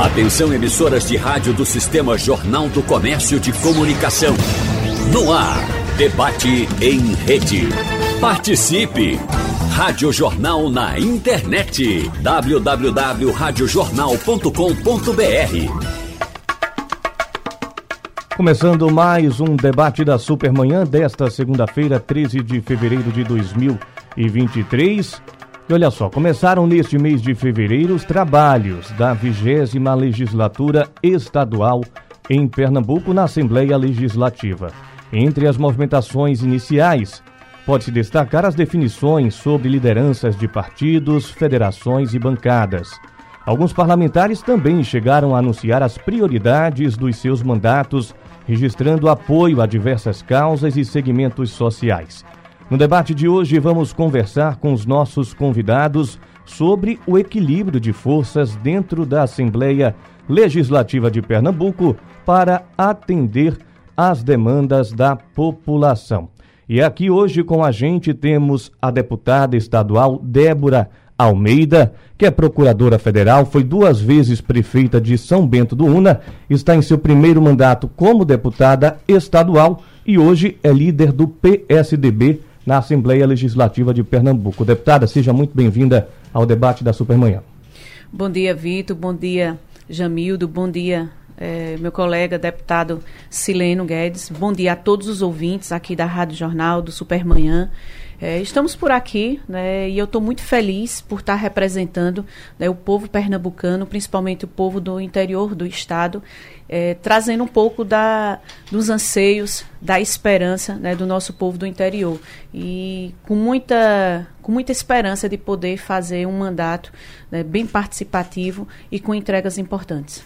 Atenção emissoras de rádio do Sistema Jornal do Comércio de Comunicação. No ar, debate em rede. Participe! Rádio Jornal na internet. www.radiojornal.com.br Começando mais um debate da Supermanhã desta segunda-feira, 13 de fevereiro de 2023. E olha só, começaram neste mês de fevereiro os trabalhos da vigésima legislatura estadual em Pernambuco na Assembleia Legislativa. Entre as movimentações iniciais, pode-se destacar as definições sobre lideranças de partidos, federações e bancadas. Alguns parlamentares também chegaram a anunciar as prioridades dos seus mandatos, registrando apoio a diversas causas e segmentos sociais. No debate de hoje, vamos conversar com os nossos convidados sobre o equilíbrio de forças dentro da Assembleia Legislativa de Pernambuco para atender às demandas da população. E aqui hoje com a gente temos a deputada estadual Débora Almeida, que é procuradora federal, foi duas vezes prefeita de São Bento do Una, está em seu primeiro mandato como deputada estadual e hoje é líder do PSDB na Assembleia Legislativa de Pernambuco. Deputada, seja muito bem-vinda ao debate da Supermanhã. Bom dia, Vitor. Bom dia, Jamildo. Bom dia, eh, meu colega deputado Sileno Guedes. Bom dia a todos os ouvintes aqui da Rádio Jornal, do Supermanhã. É, estamos por aqui né, e eu estou muito feliz por estar representando né, o povo pernambucano, principalmente o povo do interior do estado, é, trazendo um pouco da, dos anseios, da esperança né, do nosso povo do interior. E com muita, com muita esperança de poder fazer um mandato né, bem participativo e com entregas importantes.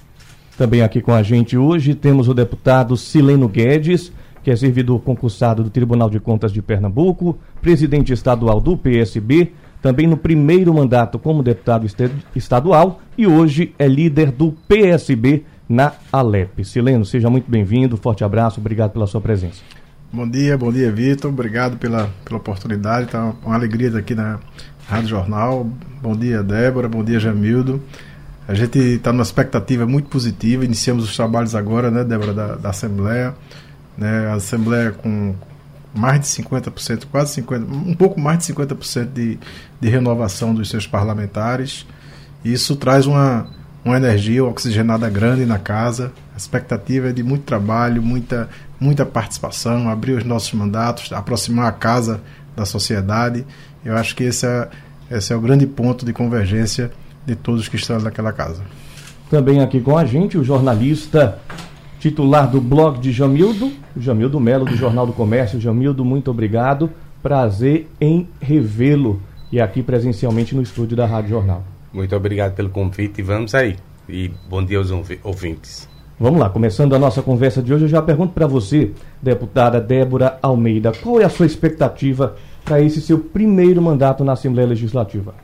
Também aqui com a gente hoje temos o deputado Sileno Guedes que é servidor concursado do Tribunal de Contas de Pernambuco, presidente estadual do PSB, também no primeiro mandato como deputado estadual e hoje é líder do PSB na Alep. Sileno, seja muito bem-vindo, forte abraço, obrigado pela sua presença. Bom dia, bom dia, Vitor, obrigado pela, pela oportunidade, tá uma alegria estar aqui na Rádio Jornal. Bom dia, Débora, bom dia, Jamildo. A gente está numa expectativa muito positiva, iniciamos os trabalhos agora, né, Débora, da, da Assembleia né, a Assembleia com mais de 50%, quase 50%, um pouco mais de 50% de, de renovação dos seus parlamentares. Isso traz uma, uma energia oxigenada grande na casa. A expectativa é de muito trabalho, muita, muita participação, abrir os nossos mandatos, aproximar a casa da sociedade. Eu acho que esse é, esse é o grande ponto de convergência de todos que estão naquela casa. Também aqui com a gente o jornalista titular do blog de Jamildo, Jamildo Melo, do Jornal do Comércio. Jamildo, muito obrigado. Prazer em revê-lo e aqui presencialmente no estúdio da Rádio Jornal. Muito obrigado pelo convite e vamos aí. E bom dia aos ouvintes. Vamos lá, começando a nossa conversa de hoje, eu já pergunto para você, deputada Débora Almeida, qual é a sua expectativa para esse seu primeiro mandato na Assembleia Legislativa?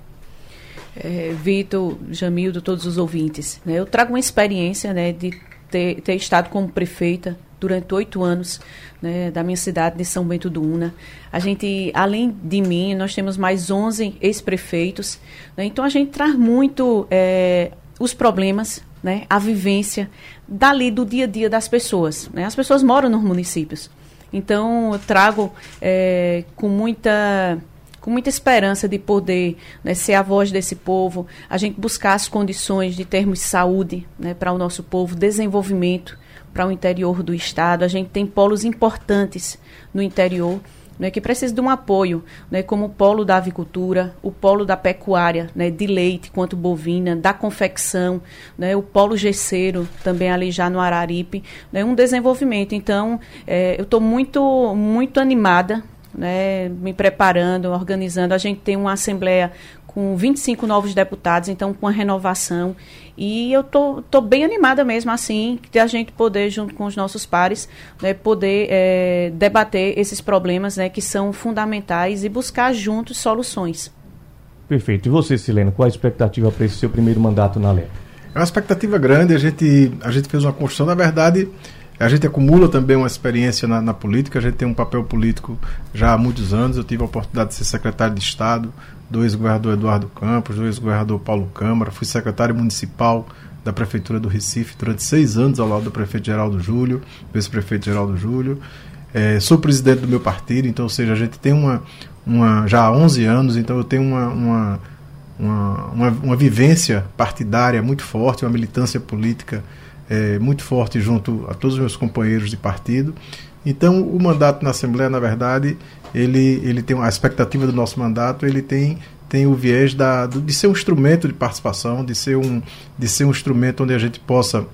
É, Vitor, Jamildo, todos os ouvintes, né, eu trago uma experiência né, de ter, ter estado como prefeita durante oito anos né, da minha cidade de São Bento do Una. A gente, além de mim, nós temos mais 11 ex-prefeitos. Né, então, a gente traz muito é, os problemas, né, a vivência dali do dia a dia das pessoas. Né? As pessoas moram nos municípios. Então, eu trago é, com muita com muita esperança de poder né, ser a voz desse povo, a gente buscar as condições de termos saúde né, para o nosso povo, desenvolvimento para o interior do estado. A gente tem polos importantes no interior. Né, que precisa de um apoio, né, como o polo da avicultura, o polo da pecuária, né, de leite quanto bovina, da confecção, né, o polo gesseiro, também ali já no Araripe, né, um desenvolvimento. Então, é, eu estou muito, muito animada né, me preparando, organizando. A gente tem uma assembleia com 25 novos deputados, então com a renovação. E eu tô, tô bem animada mesmo, assim, de a gente poder, junto com os nossos pares, né, poder é, debater esses problemas né, que são fundamentais e buscar juntos soluções. Perfeito. E você, Sileno, qual a expectativa para esse seu primeiro mandato na lei? É uma expectativa grande, a gente, a gente fez uma construção, na verdade, a gente acumula também uma experiência na, na, política, a gente tem um papel político já há muitos anos. Eu tive a oportunidade de ser secretário de Estado do ex-governador Eduardo Campos, do ex-governador Paulo Câmara, fui secretário municipal da Prefeitura do Recife durante seis anos ao lado do prefeito Geraldo Júlio, vice-prefeito Geraldo Júlio. É, sou presidente do meu partido, então, ou seja, a gente tem uma, uma já há 11 anos, então eu tenho uma, uma, uma, uma, uma vivência partidária muito forte, uma militância política é, muito forte junto a todos os meus companheiros de partido. Então, o mandato na Assembleia, na verdade, ele, ele tem a expectativa do nosso mandato, ele tem tem o viés da, de ser um instrumento de participação, de ser um, de ser um instrumento onde a gente possa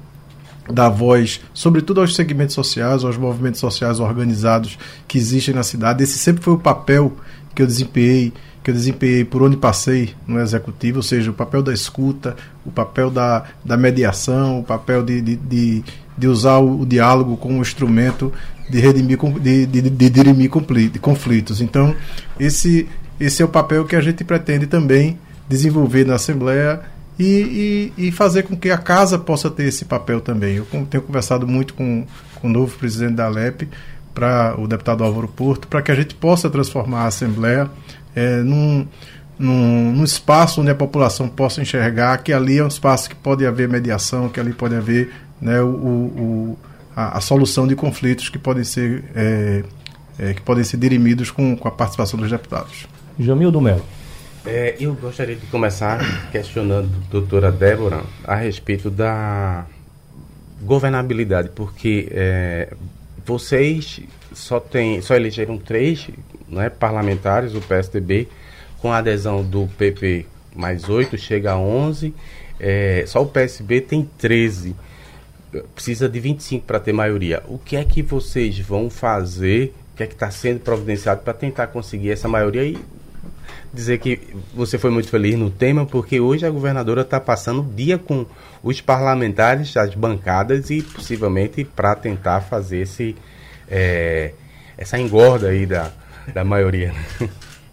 dar voz, sobretudo aos segmentos sociais, aos movimentos sociais organizados que existem na cidade. Esse sempre foi o papel que eu desempenhei, que eu desempenhei por onde passei no executivo, ou seja, o papel da escuta, o papel da, da mediação, o papel de, de, de, de usar o, o, diálogo como instrumento de redimir, de, de, de dirimir conflitos. Então, esse esse é o papel que a gente pretende também desenvolver na Assembleia e, e, e, fazer com que a casa possa ter esse papel também. Eu tenho conversado muito com, com o novo presidente da Alep, para o deputado Álvaro Porto, para que a gente possa transformar a Assembleia é, num, num, num, espaço onde a população possa enxergar que ali é um espaço que pode haver mediação, que ali pode haver né, o, o a, a, solução de conflitos que podem ser, é, é, que podem ser dirimidos com, com a participação dos deputados. Jamildo Melo. É, eu gostaria de começar questionando a doutora Débora a respeito da governabilidade, porque é, vocês só, tem, só elegeram três né, parlamentares, o PSDB, com a adesão do PP mais oito, chega a 11, é, só o PSB tem 13, precisa de 25 para ter maioria. O que é que vocês vão fazer, o que é que está sendo providenciado para tentar conseguir essa maioria e dizer que você foi muito feliz no tema, porque hoje a governadora está passando o dia com os parlamentares, as bancadas e possivelmente para tentar fazer esse, é, essa engorda aí da, da maioria.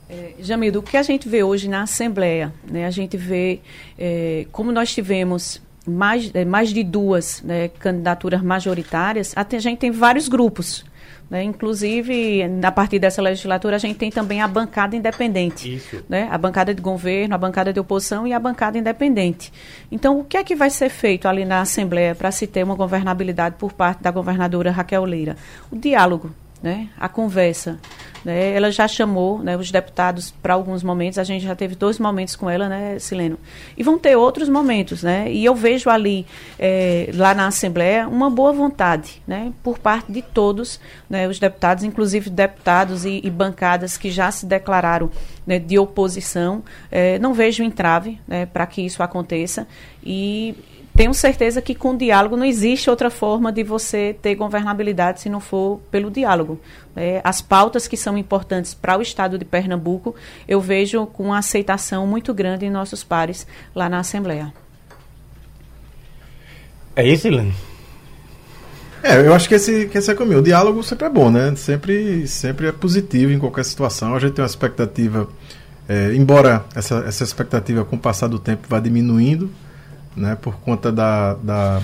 É, Jamildo, o que a gente vê hoje na Assembleia, né, a gente vê é, como nós tivemos mais, é, mais de duas né, candidaturas majoritárias, a gente tem vários grupos. Né? Inclusive, a partir dessa legislatura, a gente tem também a bancada independente. Isso. Né? A bancada de governo, a bancada de oposição e a bancada independente. Então, o que é que vai ser feito ali na Assembleia para se ter uma governabilidade por parte da governadora Raquel Leira? O diálogo, né? a conversa. Né? Ela já chamou né, os deputados para alguns momentos, a gente já teve dois momentos com ela, né, Sileno? E vão ter outros momentos, né? E eu vejo ali, é, lá na Assembleia, uma boa vontade, né, por parte de todos né, os deputados, inclusive deputados e, e bancadas que já se declararam né, de oposição. É, não vejo entrave né, para que isso aconteça. E tenho certeza que com diálogo não existe outra forma de você ter governabilidade se não for pelo diálogo. É, as pautas que são importantes para o estado de Pernambuco, eu vejo com uma aceitação muito grande em nossos pares lá na Assembleia. É isso, Helene? É, eu acho que esse, que esse é comigo. O diálogo sempre é bom, né? Sempre, sempre é positivo em qualquer situação. A gente tem uma expectativa, é, embora essa, essa expectativa com o passar do tempo vá diminuindo, né, por conta da, da,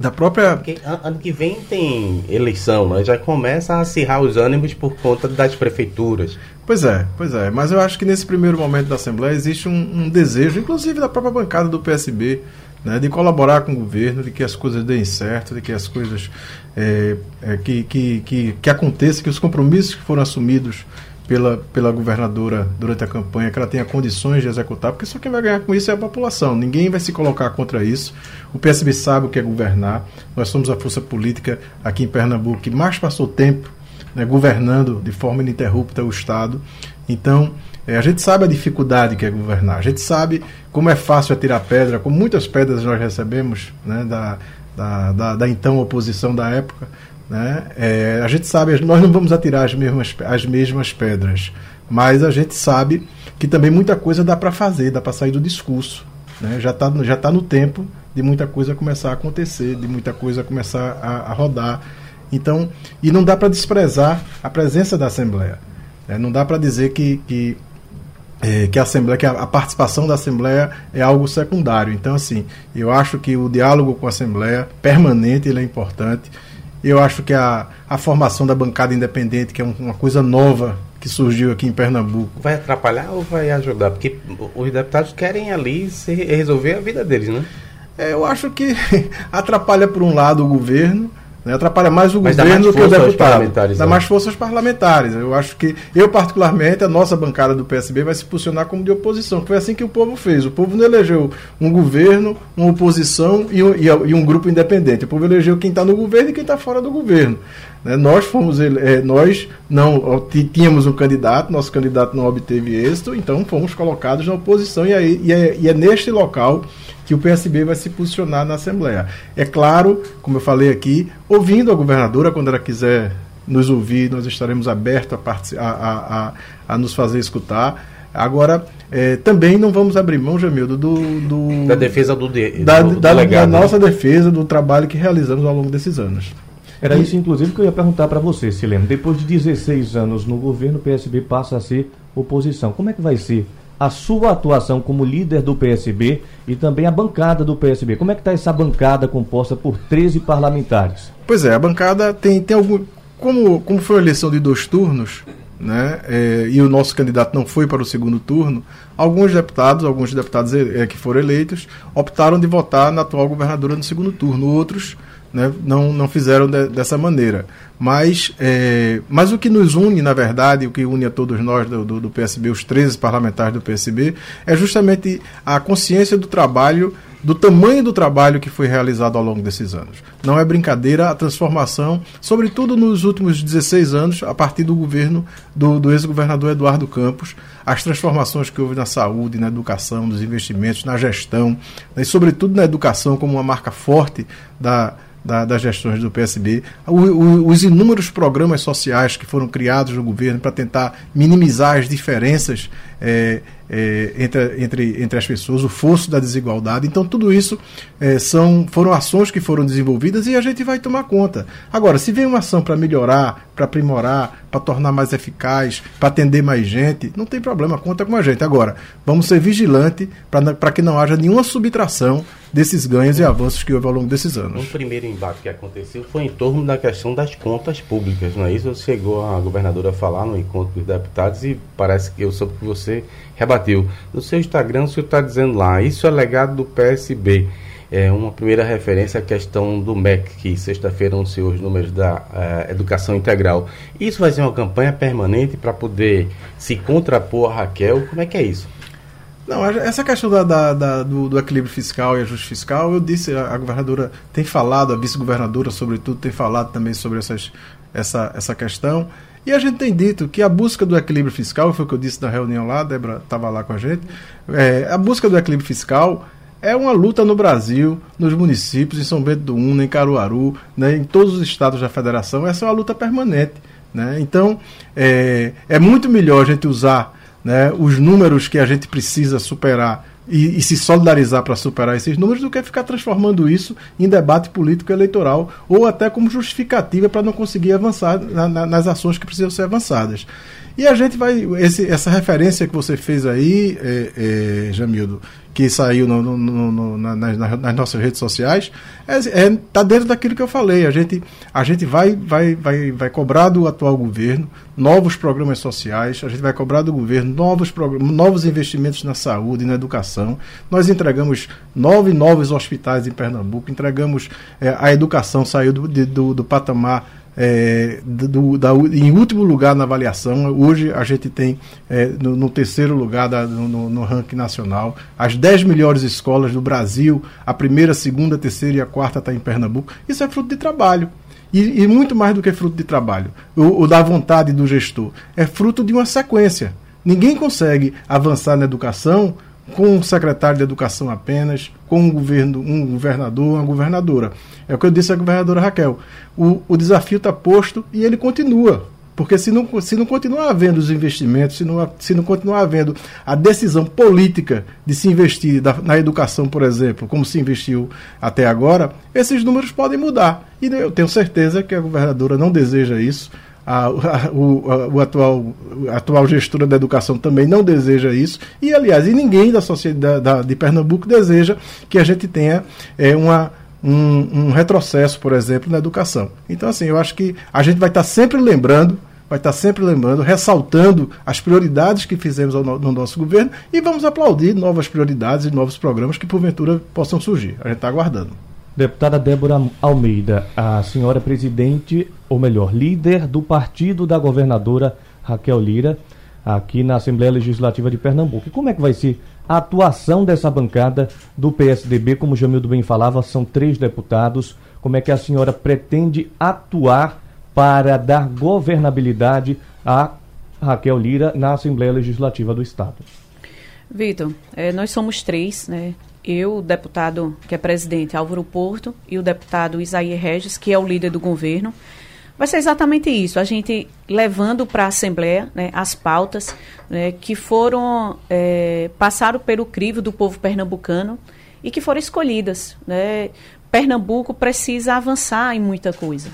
da própria. Porque ano que vem tem eleição, né? já começa a acirrar os ânimos por conta das prefeituras. Pois é, pois é. Mas eu acho que nesse primeiro momento da Assembleia existe um, um desejo, inclusive da própria bancada do PSB, né, de colaborar com o governo, de que as coisas deem certo, de que as coisas é, é, que, que, que, que aconteça, que os compromissos que foram assumidos pela, pela governadora durante a campanha, que ela tenha condições de executar, porque só quem vai ganhar com isso é a população. Ninguém vai se colocar contra isso. O PSB sabe o que é governar. Nós somos a força política aqui em Pernambuco que mais passou tempo né, governando de forma ininterrupta o Estado. Então, é, a gente sabe a dificuldade que é governar. A gente sabe como é fácil atirar pedra, como muitas pedras nós recebemos né, da, da, da, da então oposição da época. Né? É, a gente sabe, nós não vamos atirar as mesmas, as mesmas pedras, mas a gente sabe que também muita coisa dá para fazer, dá para sair do discurso. Né? Já está já tá no tempo de muita coisa começar a acontecer, de muita coisa começar a, a rodar. Então, e não dá para desprezar a presença da Assembleia. Né? Não dá para dizer que, que, é, que a Assembleia, que a, a, participação da Assembleia é algo secundário. Então, assim, eu acho que o diálogo com a Assembleia permanente ele é importante. Eu acho que a, a formação da bancada independente, que é uma coisa nova que surgiu aqui em Pernambuco. Vai atrapalhar ou vai ajudar? Porque os deputados querem ali resolver a vida deles, né? É, eu acho que atrapalha por um lado o governo, né? Atrapalha mais o Mas governo do que o deputado. Dá né? mais forças parlamentares. Eu acho que, eu particularmente, a nossa bancada do PSB vai se posicionar como de oposição. Foi assim que o povo fez. O povo não elegeu um governo, uma oposição e um, e um grupo independente. O povo elegeu quem está no governo e quem está fora do governo. Né? Nós fomos, é, nós não tínhamos um candidato, nosso candidato não obteve êxito, então fomos colocados na oposição e, aí, e, é, e é neste local que o PSB vai se posicionar na Assembleia. É claro, como eu falei aqui, ouvindo a governadora, quando ela quiser nos ouvir, nós estaremos abertos a, a, a, a nos fazer escutar. Agora, é, também não vamos abrir mão, Jamildo, do, do da defesa do, de, da, do, do da, da né? nossa defesa, do trabalho que realizamos ao longo desses anos. Era isso, inclusive, que eu ia perguntar para você, Silene. Depois de 16 anos no governo, o PSB passa a ser oposição. Como é que vai ser a sua atuação como líder do PSB e também a bancada do PSB. Como é que está essa bancada composta por 13 parlamentares? Pois é, a bancada tem, tem algum. Como, como foi a eleição de dois turnos, né, é, e o nosso candidato não foi para o segundo turno, alguns deputados, alguns deputados é, que foram eleitos, optaram de votar na atual governadora no segundo turno. Outros né, não, não fizeram de, dessa maneira. Mas, é, mas o que nos une, na verdade, o que une a todos nós do, do, do, PSB, os 13 parlamentares do PSB, é justamente a consciência do trabalho, do tamanho do trabalho que foi realizado ao longo desses anos. Não é brincadeira a transformação, sobretudo nos últimos 16 anos, a partir do governo do, do ex-governador Eduardo Campos, as transformações que houve na saúde, na educação, nos investimentos, na gestão, né, e sobretudo na educação como uma marca forte da da, das gestões do PSB, o, o, os inúmeros programas sociais que foram criados no governo para tentar minimizar as diferenças é, é, entre, entre, entre as pessoas, o fosso da desigualdade. Então, tudo isso é, são, foram ações que foram desenvolvidas e a gente vai tomar conta. Agora, se vem uma ação para melhorar, para aprimorar, para tornar mais eficaz, para atender mais gente, não tem problema, conta com a gente. Agora, vamos ser vigilantes para que não haja nenhuma subtração desses ganhos e avanços que houve ao longo desses anos. Um primeiro embate que aconteceu foi em torno da questão das contas públicas, não é isso? Chegou a governadora a falar no encontro dos deputados e parece que eu soube que você rebateu. No seu Instagram, o senhor está dizendo lá, isso é legado do PSB. É uma primeira referência à questão do MEC, que sexta-feira anunciou os números da uh, educação integral. Isso vai ser uma campanha permanente para poder se contrapor a Raquel? Como é que é isso? Não, essa questão da, da, da do, do, equilíbrio fiscal e ajuste fiscal, eu disse, a, a governadora tem falado, a vice-governadora, sobretudo, tem falado também sobre essas, essa, essa questão. E a gente tem dito que a busca do equilíbrio fiscal, foi o que eu disse na reunião lá, a Débora estava lá com a gente, é, a busca do equilíbrio fiscal é uma luta no Brasil, nos municípios, em São Bento do Una, em Caruaru, né, em todos os estados da federação, essa é uma luta permanente. Né? Então, é, é muito melhor a gente usar né, os números que a gente precisa superar e, e se solidarizar para superar esses números do que ficar transformando isso em debate político eleitoral ou até como justificativa para não conseguir avançar na, na, nas ações que precisam ser avançadas. E a gente vai. Esse, essa referência que você fez aí, é, é, Jamildo, que saiu no, no, no, na, nas, nossas redes sociais, está é, é, tá dentro daquilo que eu falei. A gente, a gente vai, vai, vai, vai cobrar do atual governo novos programas sociais, a gente vai cobrar do governo novos, novos investimentos na saúde, na educação. Nós entregamos nove novos hospitais em Pernambuco, entregamos é, a educação, saiu do, do, do patamar é, do, da, em último lugar na avaliação. Hoje a gente tem é, no, no, terceiro lugar da, no, no, ranking nacional. As dez melhores escolas do Brasil, a primeira, a segunda, a terceira e a quarta está em Pernambuco. Isso é fruto de trabalho. E, e, muito mais do que fruto de trabalho, o, o da vontade do gestor. É fruto de uma sequência. Ninguém consegue avançar na educação com um secretário de educação apenas, com um, governo, um governador, uma governadora. É o que eu disse à governadora Raquel. O, o desafio está posto e ele continua. Porque se não, se não continuar havendo os investimentos, se não, se não continuar havendo a decisão política de se investir da, na educação, por exemplo, como se investiu até agora, esses números podem mudar. E eu tenho certeza que a governadora não deseja isso a, o, a, o atual, a atual gestora da educação também não deseja isso, e aliás, e ninguém da sociedade da, de Pernambuco deseja que a gente tenha é, uma, um, um, retrocesso, por exemplo, na educação. Então, assim, eu acho que a gente vai estar sempre lembrando vai estar sempre lembrando, ressaltando as prioridades que fizemos no, no nosso governo e vamos aplaudir novas prioridades e novos programas que porventura possam surgir. A gente está aguardando. Deputada Débora Almeida, a senhora presidente, ou melhor, líder do partido da governadora Raquel Lira, aqui na Assembleia Legislativa de Pernambuco. E como é que vai ser a atuação dessa bancada do PSDB? Como o Jamildo bem falava, são três deputados. Como é que a senhora pretende atuar para dar governabilidade a Raquel Lira na Assembleia Legislativa do Estado? Vitor, é, nós somos três, né? Eu, o deputado que é presidente Álvaro Porto e o deputado Isaías Regis, que é o líder do governo. Vai ser exatamente isso, a gente levando para a Assembleia né, as pautas né, que foram, é, passaram pelo crivo do povo pernambucano e que foram escolhidas. Né? Pernambuco precisa avançar em muita coisa.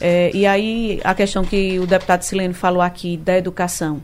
É, e aí a questão que o deputado Sileno falou aqui da educação.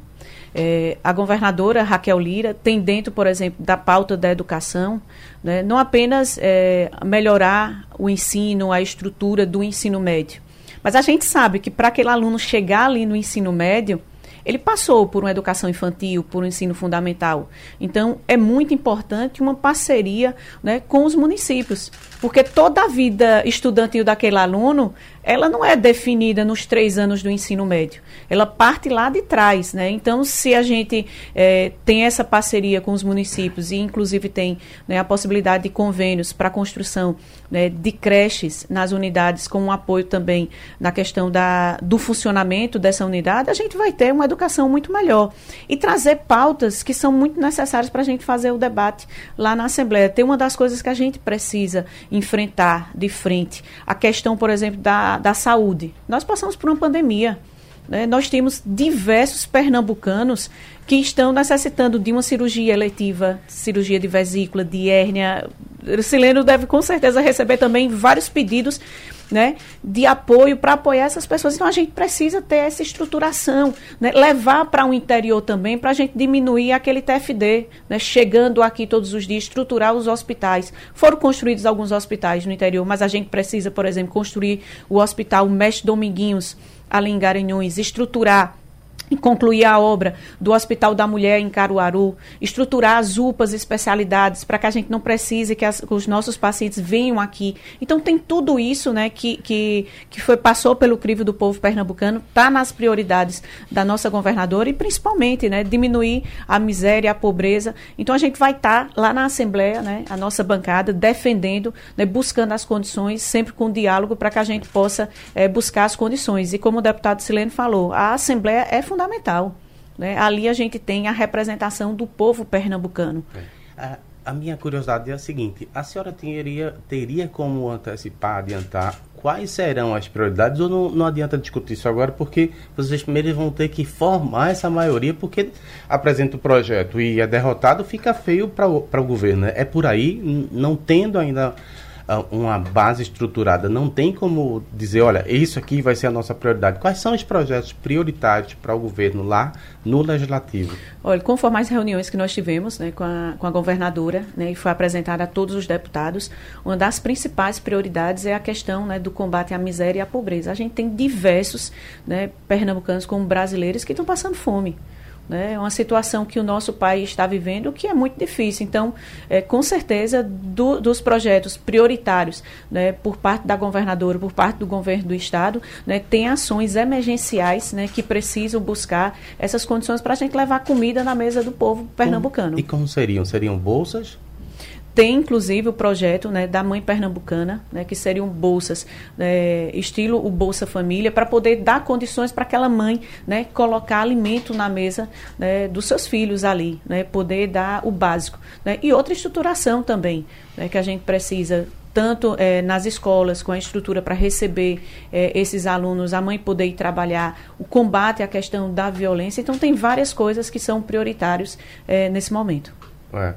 É, a governadora Raquel Lira tem dentro, por exemplo, da pauta da educação, né, não apenas é, melhorar o ensino, a estrutura do ensino médio, mas a gente sabe que para aquele aluno chegar ali no ensino médio, ele passou por uma educação infantil, por um ensino fundamental. Então, é muito importante uma parceria né, com os municípios, porque toda a vida estudantil daquele aluno ela não é definida nos três anos do ensino médio. Ela parte lá de trás, né? Então, se a gente é, tem essa parceria com os municípios e, inclusive, tem né, a possibilidade de convênios para a construção né, de creches nas unidades, com um apoio também na questão da, do funcionamento dessa unidade, a gente vai ter uma educação muito melhor. E trazer pautas que são muito necessárias para a gente fazer o debate lá na Assembleia. Tem uma das coisas que a gente precisa enfrentar de frente. A questão, por exemplo, da da, saúde. Nós passamos por uma pandemia. Né? Nós temos diversos pernambucanos que estão necessitando de uma cirurgia eletiva, cirurgia de vesícula, de hérnia. O Sileno deve com certeza receber também vários pedidos né, de apoio para apoiar essas pessoas. Então a gente precisa ter essa estruturação, né, levar para o um interior também para a gente diminuir aquele TFD, né, chegando aqui todos os dias, estruturar os hospitais. Foram construídos alguns hospitais no interior, mas a gente precisa, por exemplo, construir o hospital Mestre Dominguinhos ali em estruturar concluir a obra do Hospital da Mulher em Caruaru, estruturar as UPAs especialidades para que a gente não precise que, as, que, os nossos pacientes venham aqui. Então tem tudo isso, né, que, que, que foi passou pelo crivo do povo pernambucano, está nas prioridades da nossa governadora e principalmente, né, diminuir a miséria, a pobreza. Então a gente vai estar tá lá na Assembleia, né, a nossa bancada defendendo, né, buscando as condições, sempre com diálogo para que a gente possa é, buscar as condições. E como o deputado Silene falou, a Assembleia é fundamental fundamental. Né? Ali a gente tem a representação do povo pernambucano. É. A, a, minha curiosidade é a seguinte: a senhora teria, teria como antecipar, adiantar quais serão as prioridades ou não, não adianta discutir isso agora porque vocês primeiro vão ter que formar essa maioria porque apresenta o projeto e é derrotado, fica feio para o governo. Né? É por aí, não tendo ainda uma base estruturada, não tem como dizer, olha, isso aqui vai ser a nossa prioridade. Quais são os projetos prioritários para o governo lá no legislativo? Olha, conforme as reuniões que nós tivemos né, com, a, com a governadora, né, e foi apresentada a todos os deputados, uma das principais prioridades é a questão né, do combate à miséria e à pobreza. A gente tem diversos né, pernambucanos como brasileiros que estão passando fome. Né? É uma situação que o nosso país está vivendo que é muito difícil. Então, é, com certeza, do, dos projetos prioritários né, por parte da governadora, por parte do governo do Estado, né, tem ações emergenciais né, que precisam buscar essas condições para a gente levar comida na mesa do povo pernambucano. e como seriam? Seriam bolsas? Tem, inclusive, o projeto né, da Mãe Pernambucana, né, que seriam bolsas, né, estilo o Bolsa Família, para poder dar condições para aquela mãe né, colocar alimento na mesa né, dos seus filhos ali, né, poder dar o básico. Né, e outra estruturação também, né, que a gente precisa tanto é, nas escolas, com a estrutura para receber é, esses alunos, a mãe poder ir trabalhar, o combate à questão da violência. Então, tem várias coisas que são prioritários é, nesse momento. É.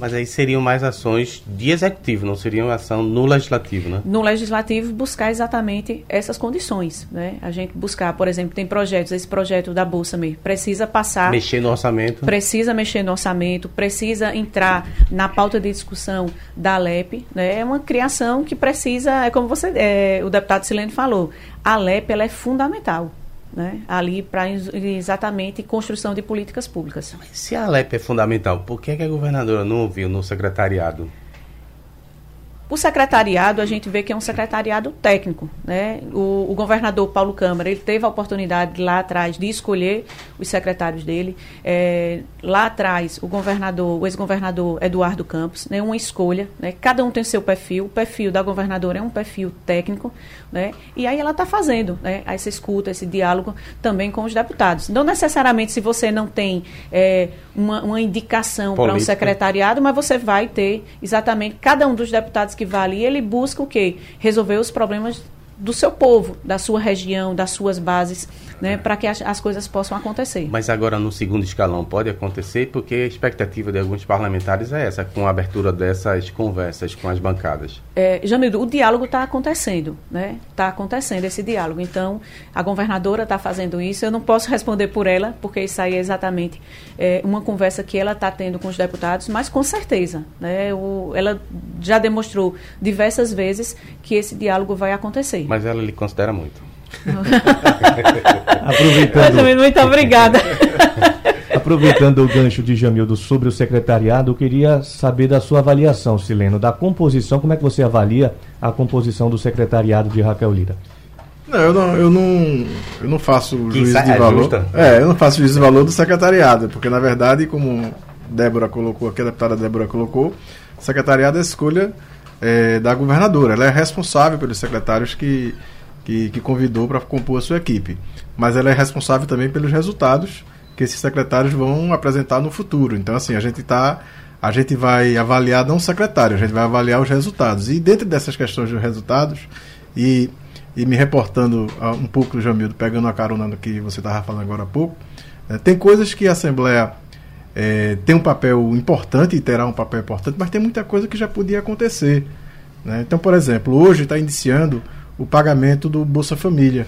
Mas aí seriam mais ações de executivo, não seriam ação no legislativo, né? No legislativo, buscar exatamente essas condições, né? A gente buscar, por exemplo, tem projetos, esse projeto da Bolsa mesmo, precisa passar... Mexer no orçamento. Precisa mexer no orçamento, precisa entrar na pauta de discussão da LEP, né? É uma criação que precisa, é como você, é, o deputado Silene falou, a LEP ela é fundamental. Né, ali para exatamente construção de políticas públicas. Se a Alep é fundamental, por que, é que a governadora não ouviu no secretariado o secretariado, a gente vê que é um secretariado técnico. Né? O, o, governador Paulo Câmara, ele teve a oportunidade lá atrás de escolher os secretários dele. É, lá atrás, o governador, o ex-governador Eduardo Campos, né, uma escolha. Né? Cada um tem seu perfil. O perfil da governadora é um perfil técnico. Né? E aí ela está fazendo né, essa escuta, esse diálogo também com os deputados. Não necessariamente se você não tem é, uma, uma indicação para um secretariado, mas você vai ter exatamente cada um dos deputados que vai ali, ele busca o quê? Resolver os problemas do seu povo, da sua região, das suas bases, né, para que as, as, coisas possam acontecer. Mas agora no segundo escalão pode acontecer, porque a expectativa de alguns parlamentares é essa, com a abertura dessas conversas com as bancadas. É, Jamildo, o diálogo está acontecendo, né? Está acontecendo esse diálogo. Então, a governadora está fazendo isso. Eu não posso responder por ela, porque isso aí é exatamente é, uma conversa que ela está tendo com os deputados, mas com certeza, né? O, ela já demonstrou diversas vezes que esse diálogo vai acontecer. Mas ela lhe considera muito. Aproveitando. Muito obrigada. Aproveitando o gancho de Jamildo sobre o secretariado, eu queria saber da sua avaliação, Sileno, da composição, como é que você avalia a composição do secretariado de Raquel Lira? Não, eu não, eu não, eu não faço juízo de é valor. Justa. É, eu não faço juízo de valor do secretariado, porque na verdade, como Débora colocou, aqui a deputada Débora colocou, o secretariado é escolha é, da governadora. Ela é responsável pelos secretários que que, que convidou para compor a sua equipe. Mas ela é responsável também pelos resultados que esses secretários vão apresentar no futuro. Então, assim, a gente tá, a gente vai avaliar não o secretário, a gente vai avaliar os resultados. E dentro dessas questões dos resultados, e, e me reportando um pouco, Jamildo, pegando a carona no que você estava falando agora há pouco, né, tem coisas que a Assembleia é, tem um papel importante e terá um papel importante, mas tem muita coisa que já podia acontecer. Né? Então, por exemplo, hoje está iniciando o pagamento do Bolsa Família.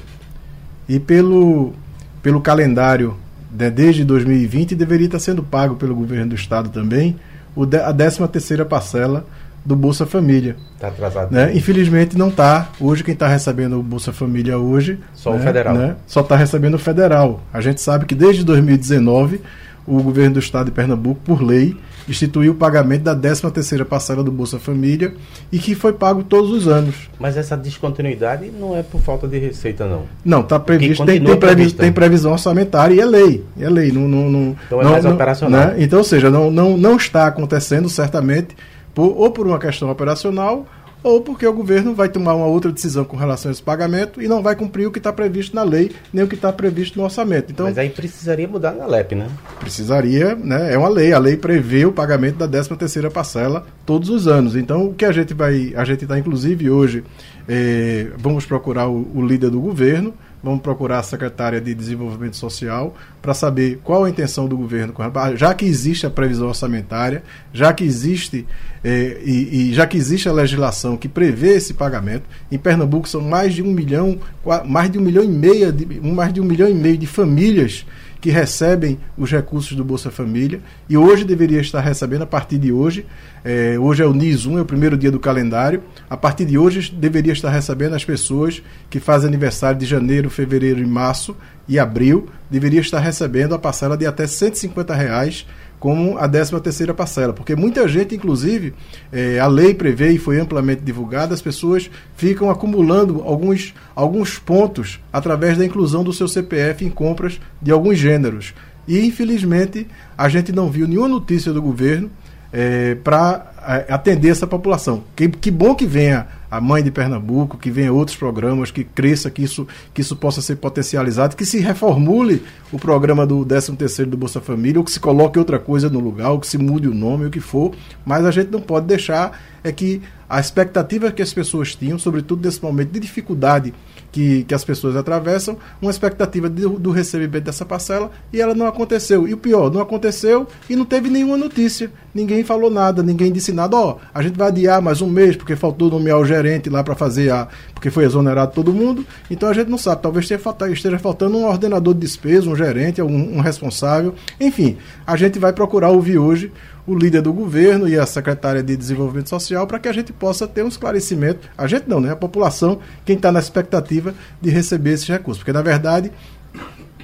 E pelo, pelo calendário né, desde 2020 deveria estar sendo pago pelo governo do estado também o de, a 13 terceira parcela do Bolsa Família. Está atrasado. Né? Infelizmente não está. Hoje quem está recebendo o Bolsa Família hoje. Só né, o federal. Né? Só está recebendo o federal. A gente sabe que desde 2019 o governo do estado de Pernambuco, por lei, instituiu o pagamento da 13 terceira parcela do Bolsa Família e que foi pago todos os anos. Mas essa descontinuidade não é por falta de receita, não? Não, está previsto, tem, tem, previ tem, previsão orçamentária e é lei. É lei. Não, não, não, então é não, mais não, operacional. Né? Então, ou seja, não, não, não está acontecendo certamente por, ou por uma questão operacional ou porque o governo vai tomar uma outra decisão com relação a esse pagamento e não vai cumprir o que está previsto na lei, nem o que está previsto no orçamento. Então, Mas aí precisaria mudar na LEP, né? Precisaria, né? É uma lei. A lei prevê o pagamento da 13 terceira parcela todos os anos. Então, o que a gente vai. A gente está, inclusive, hoje, eh, vamos procurar o, o líder do governo vamos procurar a secretária de Desenvolvimento Social para saber qual a intenção do governo, já que existe a previsão orçamentária, já que existe eh, e, e, já que existe a legislação que prevê esse pagamento. Em Pernambuco são mais de um milhão, mais de um milhão e meio de, mais de um milhão e meio de famílias que recebem os recursos do Bolsa Família e hoje deveria estar recebendo a partir de hoje. É, hoje é o NIS 1, é o primeiro dia do calendário. A partir de hoje deveria estar recebendo as pessoas que fazem aniversário de janeiro, fevereiro e março e abril, deveria estar recebendo a parcela de até 150 reais como a 13 terceira parcela, porque muita gente, inclusive, é, a lei prevê e foi amplamente divulgada, as pessoas ficam acumulando alguns, alguns pontos através da inclusão do seu CPF em compras de alguns gêneros. E, infelizmente, a gente não viu nenhuma notícia do governo é, para é, atender essa população. Que, que bom que venha a Mãe de Pernambuco, que venha outros programas, que cresça, que isso, que isso possa ser potencializado, que se reformule o programa do 13º do Bolsa Família, ou que se coloque outra coisa no lugar, ou que se mude o nome, o que for, mas a gente não pode deixar é que a expectativa que as pessoas tinham, sobretudo nesse momento de dificuldade que, que as pessoas atravessam, uma expectativa de, do recebimento dessa parcela e ela não aconteceu. E o pior, não aconteceu e não teve nenhuma notícia. Ninguém falou nada, ninguém disse nada. Ó, oh, a gente vai adiar mais um mês porque faltou nomear o gerente lá para fazer a. porque foi exonerado todo mundo. Então a gente não sabe. Talvez esteja faltando um ordenador de despesa, um gerente, um, um responsável. Enfim, a gente vai procurar ouvir hoje o líder do governo e a secretária de Desenvolvimento Social para que a gente possa ter um esclarecimento. A gente não, né? A população, quem está na expectativa de receber esses recursos. Porque, na verdade,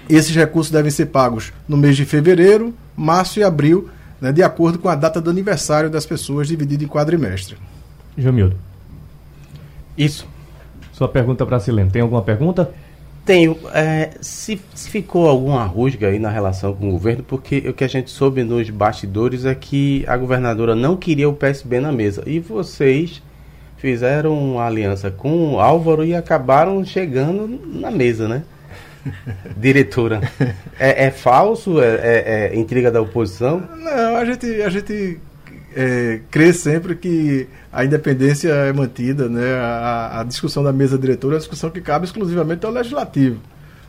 Esses recursos devem ser pagos no mês de fevereiro, março e abril, né, de acordo com a data do aniversário das pessoas, dividido em quadrimestre. Jamildo. Isso. Sua pergunta para a Silene. Tem alguma pergunta? Tenho. É, se, se, ficou alguma rusga aí na relação com o governo, porque o que a gente soube nos bastidores é que a governadora não queria o PSB na mesa. E vocês fizeram uma aliança com o Álvaro e acabaram chegando na mesa, né? Diretora. É, é falso? É, é, é, intriga da oposição? Não, a gente, a gente é, crê sempre que a independência é mantida, né? A, a, discussão da mesa diretora é uma discussão que cabe exclusivamente ao legislativo.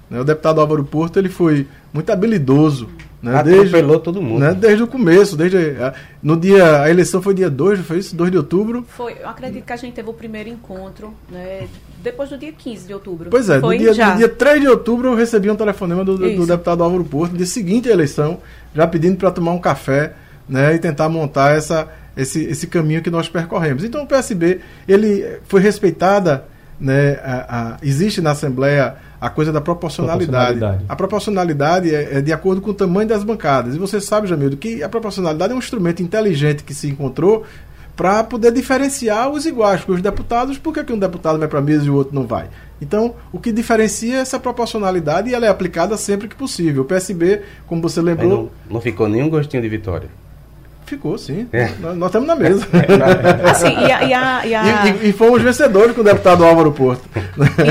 Né? O deputado Álvaro Porto ele foi muito habilidoso. Né? Atropelou desde, todo mundo. Né? Desde o começo, desde a, no dia a eleição foi dia 2, foi isso? 2 de outubro. Foi, eu acredito que a gente teve o primeiro encontro, né? Depois do dia 15 de outubro. Pois é, foi no, dia, no dia 3 de outubro eu recebi um telefonema do, do deputado Álvaro Porto, no dia seguinte à eleição, já pedindo para tomar um café, né, e tentar montar essa esse, esse caminho que nós percorremos. Então o PSB ele foi respeitada, né, a, a, existe na Assembleia a coisa da proporcionalidade. proporcionalidade. A proporcionalidade é, é, de acordo com o tamanho das bancadas. E você sabe, Jamildo, que a proporcionalidade é um instrumento inteligente que se encontrou para poder diferenciar os iguais, porque os deputados, por que, que um deputado vai para a mesa e o outro não vai? Então, o que diferencia é essa proporcionalidade e ela é aplicada sempre que possível. O PSB, como você lembrou. Não, não ficou nenhum gostinho de vitória. Ficou, sim. É. Nós, nós, estamos na mesa. assim, e, a, e, a, e, a... fomos vencedores com o deputado Álvaro Porto.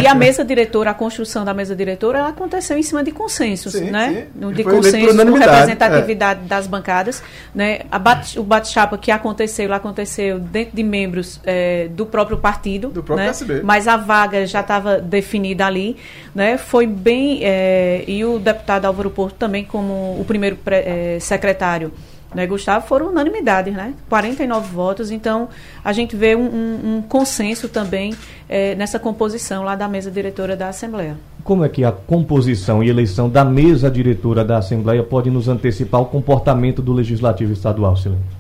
E a mesa diretora, a construção da mesa diretora, ela aconteceu em cima de consensos, sim, né? Sim. De consenso, com representatividade é. das bancadas. Né? Bate, o bate-chapa que aconteceu, aconteceu dentro de membros é, do próprio partido. Do próprio né? PSB. Mas a vaga já estava definida ali. Né? Foi bem. É, e o deputado Álvaro Porto também, como o primeiro é, secretário né, Gustavo, foram unanimidades, né? 49 votos. Então, a gente vê um, um, um consenso também é, nessa composição lá da mesa diretora da Assembleia. Como é que a composição e eleição da mesa diretora da Assembleia pode nos antecipar o comportamento do Legislativo Estadual, Silêncio?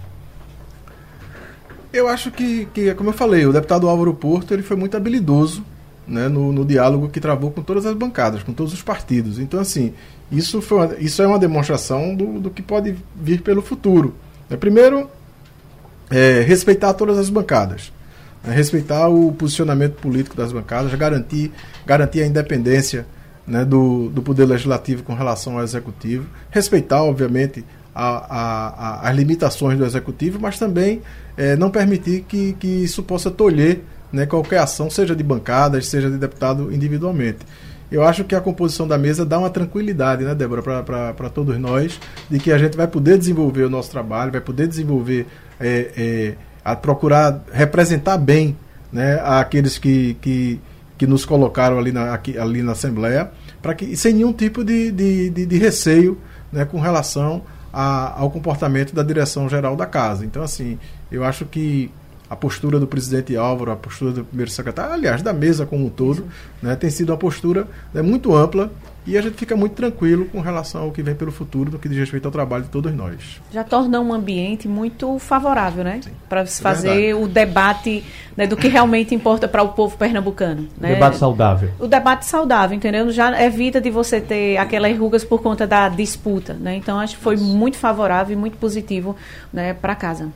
Eu acho que, que, como eu falei, o deputado Álvaro Porto ele foi muito habilidoso né, no, no, diálogo que travou com todas as bancadas, com todos os partidos. Então, assim, isso, foi uma, isso é uma demonstração do, do que pode vir pelo futuro. É, primeiro, é, respeitar todas as bancadas. É, respeitar o posicionamento político das bancadas, garantir, garantir a independência né, do, do Poder Legislativo com relação ao Executivo. Respeitar, obviamente, a, a, a, as limitações do Executivo, mas também é, não permitir que, que isso possa tolher né, qualquer ação, seja de bancadas, seja de deputado individualmente. Eu acho que a composição da mesa dá uma tranquilidade, né, Débora, para todos nós, de que a gente vai poder desenvolver o nosso trabalho, vai poder desenvolver, é, é, a procurar representar bem né, aqueles que, que, que nos colocaram ali na, aqui, ali na Assembleia, para que sem nenhum tipo de, de, de, de receio né, com relação a, ao comportamento da direção geral da casa. Então, assim, eu acho que a postura do presidente Álvaro, a postura do primeiro secretário, aliás, da mesa como um todo, né, tem sido uma postura né, muito ampla e a gente fica muito tranquilo com relação ao que vem pelo futuro, no que diz respeito ao trabalho de todos nós. Já torna um ambiente muito favorável, né? Para se é fazer verdade. o debate né, do que realmente importa para o povo pernambucano. Né? Debate saudável. O debate saudável, entendeu? Já evita de você ter aquelas rugas por conta da disputa, né? Então, acho que foi muito favorável e muito positivo né, para casa.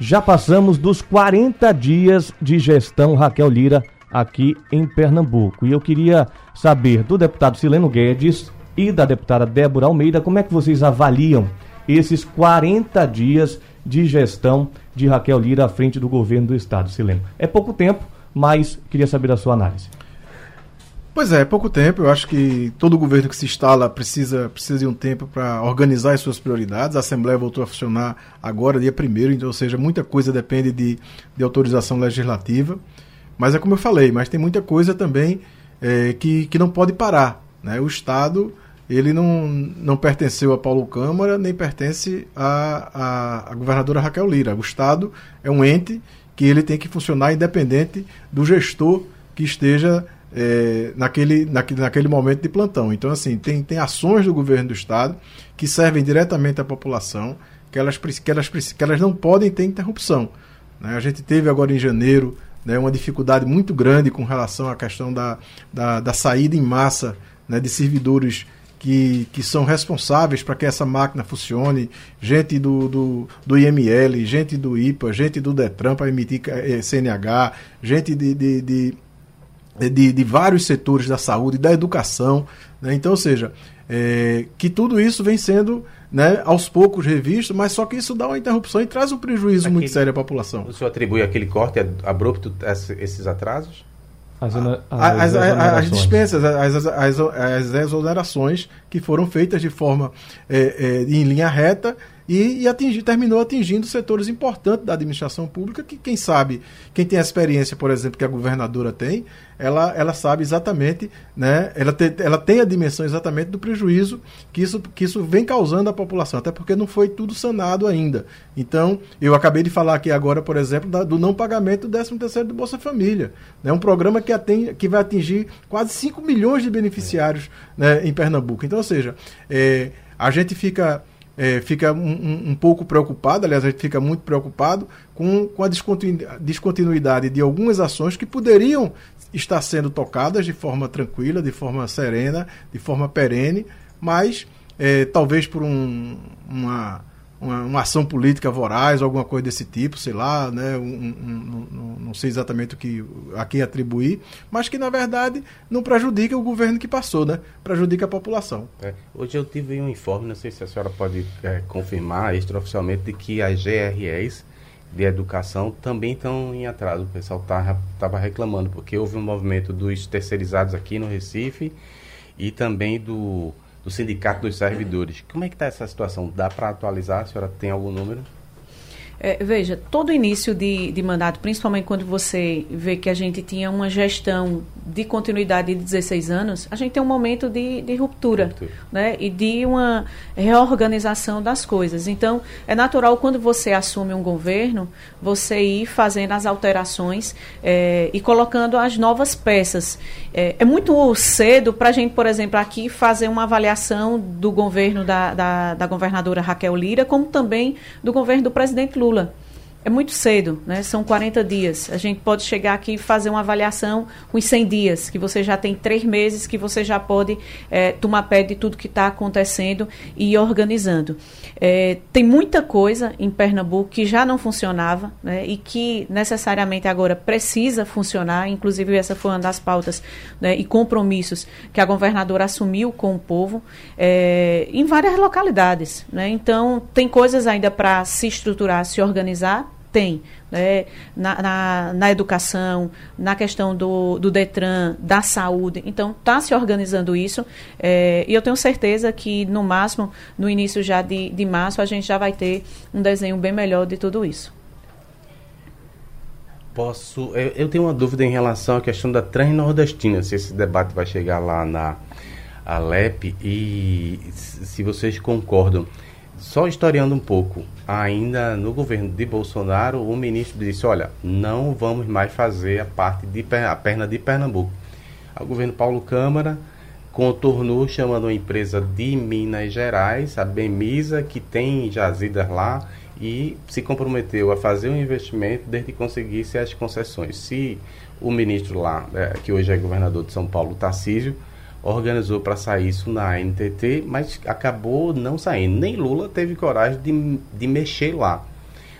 Já passamos dos 40 dias de gestão Raquel Lira aqui em Pernambuco. E eu queria saber do deputado Sileno Guedes e da deputada Débora Almeida como é que vocês avaliam esses 40 dias de gestão de Raquel Lira à frente do governo do estado, Sileno. É pouco tempo, mas queria saber a sua análise. Pois é, é pouco tempo. Eu acho que todo governo que se instala precisa, precisa de um tempo para organizar as suas prioridades. A Assembleia voltou a funcionar agora, dia 1 então, ou seja, muita coisa depende de, de autorização legislativa. Mas é como eu falei, mas tem muita coisa também é, que, que não pode parar. Né? O Estado ele não, não pertenceu a Paulo Câmara, nem pertence à, à governadora Raquel Lira. O Estado é um ente que ele tem que funcionar independente do gestor que esteja é, naquele, naquele, naquele momento de plantão. Então, assim, tem, tem ações do governo do Estado que servem diretamente à população, que elas, que elas, que elas não podem ter interrupção. Né? A gente teve agora em janeiro né, uma dificuldade muito grande com relação à questão da, da, da saída em massa né, de servidores que, que são responsáveis para que essa máquina funcione, gente do, do, do IML, gente do IPA, gente do DETRAN para emitir CNH, gente de, de, de de, de, vários setores da saúde, da educação. Né? Então, ou seja, é, que tudo isso vem sendo né, aos poucos revisto, mas só que isso dá uma interrupção e traz um prejuízo aquele, muito sério à população. O senhor atribui aquele corte abrupto a esses atrasos? As, as, as, as dispensas, as, as, as, exonerações que foram feitas de forma é, é, em linha reta e, e terminou atingindo setores importantes da administração pública que, quem sabe, quem tem a experiência, por exemplo, que a governadora tem, ela, ela sabe exatamente, né, ela, te, ela tem a dimensão exatamente do prejuízo que isso, que isso vem causando à população, até porque não foi tudo sanado ainda. Então, eu acabei de falar aqui agora, por exemplo, da, do não pagamento do 13º do Bolsa Família. É né, um programa que, atende, que vai atingir quase 5 milhões de beneficiários né, em Pernambuco. Então, ou seja, é, a gente fica é, fica um, um, pouco preocupado, aliás, a gente fica muito preocupado com, com a descontinuidade de algumas ações que poderiam estar sendo tocadas de forma tranquila, de forma serena, de forma perene, mas é, talvez por um, uma uma, uma, ação política voraz, alguma coisa desse tipo, sei lá, né? Um, um, um, não sei exatamente o que a quem atribuir, mas que na verdade não prejudica o governo que passou, né? Prejudica a população. É. Hoje eu tive um informe, não sei se a senhora pode é, confirmar extraoficialmente, de que as GREs de educação também estão em atraso. O pessoal estava tá, reclamando, porque houve um movimento dos terceirizados aqui no Recife e também do do Sindicato dos Servidores. Como é que está essa situação? Dá para atualizar? A senhora tem algum número? É, veja, todo início de, de mandato, principalmente quando você vê que a gente tinha uma gestão de continuidade de 16 anos, a gente tem um momento de, de ruptura, ruptura, né? E de uma reorganização das coisas. Então, é natural quando você assume um governo, você ir fazendo as alterações é, e colocando as novas peças. É, é muito cedo para a gente, por exemplo, aqui fazer uma avaliação do governo da, da, da governadora Raquel Lira, como também do governo do presidente Lula. É muito cedo, né? São 40 dias. A gente pode chegar aqui e fazer uma avaliação com os 100 dias, que você já tem três meses que você já pode é, tomar pé de tudo que está acontecendo e ir organizando. É, tem muita coisa em Pernambuco que já não funcionava né? e que necessariamente agora precisa funcionar. Inclusive, essa foi uma das pautas né? e compromissos que a governadora assumiu com o povo é, em várias localidades. Né? Então, tem coisas ainda para se estruturar, se organizar tem né, na, na, na, educação, na questão do, do Detran, da saúde. Então, está se organizando isso é, e eu tenho certeza que, no máximo, no início já de, de março, a gente já vai ter um desenho bem melhor de tudo isso. Posso. Eu, eu tenho uma dúvida em relação à questão da Transnordestina, se esse debate vai chegar lá na Alep e se vocês concordam. Só historiando um pouco, ainda no governo de Bolsonaro, o ministro disse: olha, não vamos mais fazer a parte de a perna de Pernambuco. O governo Paulo Câmara contornou chamando uma empresa de Minas Gerais, a Bemisa, que tem jazidas lá, e se comprometeu a fazer um investimento desde que conseguisse as concessões. Se o ministro lá, é, que hoje é governador de São Paulo, Tarcísio, organizou para sair isso na NTT, mas acabou não saindo. Nem Lula teve coragem de, de mexer lá.